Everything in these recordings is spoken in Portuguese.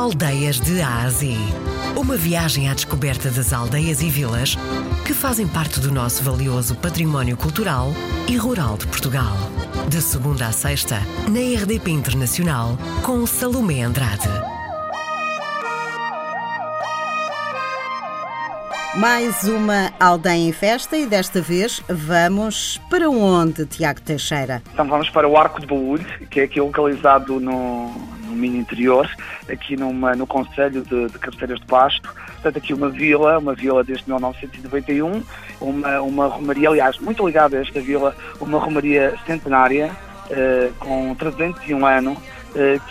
Aldeias de Ásia. Uma viagem à descoberta das aldeias e vilas que fazem parte do nosso valioso património cultural e rural de Portugal. De segunda a sexta, na RDP Internacional, com Salomé Andrade. Mais uma aldeia em festa e desta vez vamos para onde, Tiago Teixeira? Então vamos para o Arco de Baúlho, que é aqui localizado no, Minho Interior, aqui numa, no Conselho de, de Cabeceiras de Pasto. Portanto, aqui uma vila, uma vila desde 1991, uma, uma romaria, aliás, muito ligada a esta vila, uma romaria centenária, eh, com 301 anos,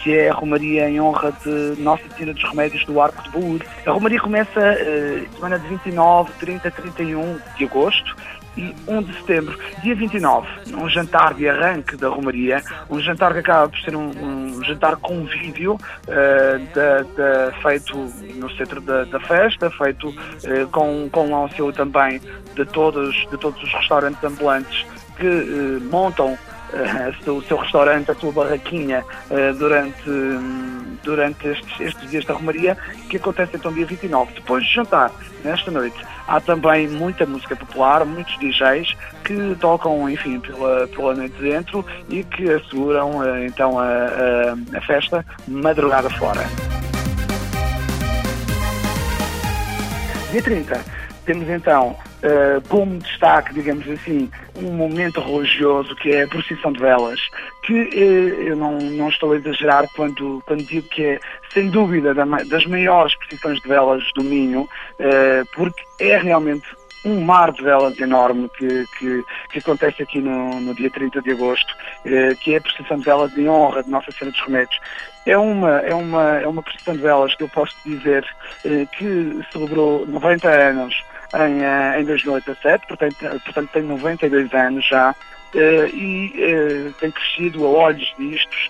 que é a Romaria em honra de Nossa Senhora dos Remédios do Arco de Baúd. A Romaria começa uh, semana de 29, 30, 31 de agosto e 1 de setembro. Dia 29, um jantar de arranque da Romaria, um jantar que acaba por ser um, um jantar convívio uh, da, da, feito no centro da, da festa, feito uh, com, com o auxílio também de todos, de todos os restaurantes ambulantes que montam o seu restaurante, a sua barraquinha uh, durante, durante estes, estes dias da Romaria, que acontece então dia 29. Depois de jantar, nesta noite, há também muita música popular, muitos DJs que tocam, enfim, pela, pela noite dentro e que asseguram uh, então a, a, a festa madrugada fora. Dia 30, temos então uh, como destaque, digamos assim, um momento religioso que é a procissão de velas, que uh, eu não, não estou a exagerar quando, quando digo que é, sem dúvida, das maiores procissões de velas do Minho, uh, porque é realmente um mar de velas enorme que, que, que acontece aqui no, no, dia 30 de agosto, eh, que é a procissão de velas em honra de Nossa Senhora dos Remédios. É uma, é uma, é uma procissão de velas que eu posso dizer eh, que celebrou 90 anos em, eh, em 2017, portanto, portanto tem 92 anos já, uh, e uh, tem crescido a olhos vistos,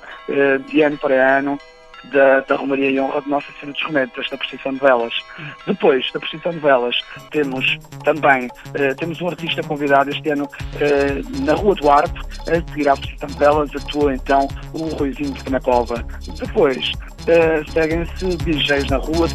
de ano para ano, da, da Romaria e Honra de Nossa Senhora dos Remédios, esta procissão de velas. Depois da procissão de velas, temos também temos um artista convidado este ano na Rua do Arte, a seguir à procissão de velas, atua então o Ruizinho de Penacova. Depois seguem-se DJs na rua.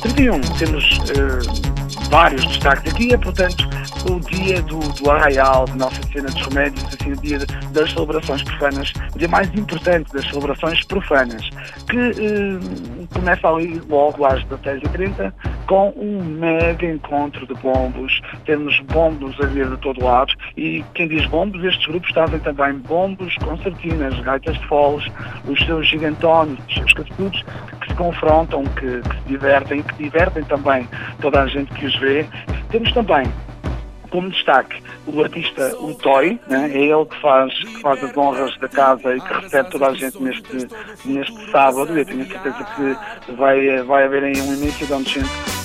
31 temos uh, vários destaques aqui, é portanto o dia do, do Arraial de Nossa Senhora dos Remédios, assim, o dia das celebrações profanas, o dia mais importante das celebrações profanas, que uh, começa ali logo às 16h30 com um mega encontro de bombos. Temos bombos a vir de todo lado e quem diz bombos, estes grupos trazem também bombos, concertinas, gaitas de foles, os seus gigantones, os seus catutos, que se confrontam, que, que se divertem, que divertem também toda a gente que os vê. Temos também como destaque o artista o Toy, né? é ele que faz, que faz as honras da casa e que recebe toda a gente neste, neste sábado. Eu tenho certeza que vai, vai haver aí um início de onde gente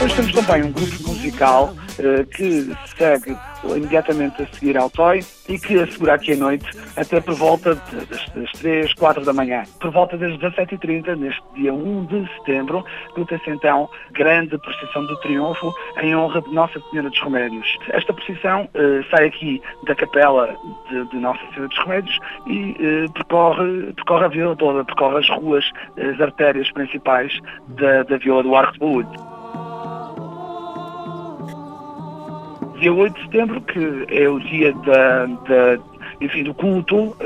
Depois temos também um grupo musical uh, que segue imediatamente a seguir ao Toy e que assegura aqui a noite até por volta das, das 3, 4 da manhã. Por volta das 17h30, neste dia 1 de setembro, luta-se então grande procissão do triunfo em honra de Nossa Senhora dos Remédios. Esta procissão uh, sai aqui da capela de, de, Nossa Senhora dos Remédios e uh, percorre, percorre a vila toda, percorre as ruas, as artérias principais da, da Vila do Arco de Baúde. Dia 8 de setembro, que é o dia da, da enfim, do culto uh,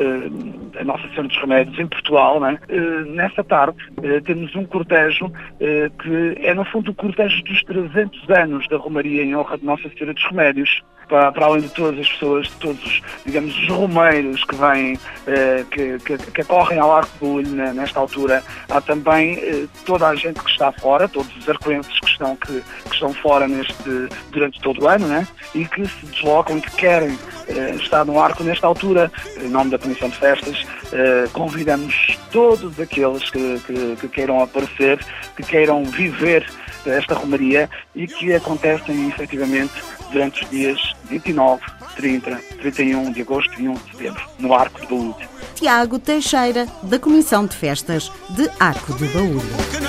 a Nossa Senhora dos Remédios em Portugal, né? Uh, nessa tarde uh, temos um cortejo que é no fundo o cortejo dos 300 anos da Romaria em honra de Nossa Senhora dos Remédios para, para, além de todas as pessoas, de todos, digamos, os romeiros que vêm, eh, que, que, que, acorrem ao Arco do Olho nesta altura, há também eh, toda a gente que está fora, todos os arcoenses que estão, que, que estão fora neste, durante todo o ano, né? e que se deslocam que querem eh, estar no Arco nesta altura, em nome da Comissão de Festas, eh, convidamos todos aqueles que, que, que queiram aparecer, que queiram viver esta romaria e que acontecem efetivamente durante os dias 29, 30, 31 de agosto e 1 de setembro, no Arco de Baúde. Tiago Teixeira, da Comissão de Festas de Arco de Baúde.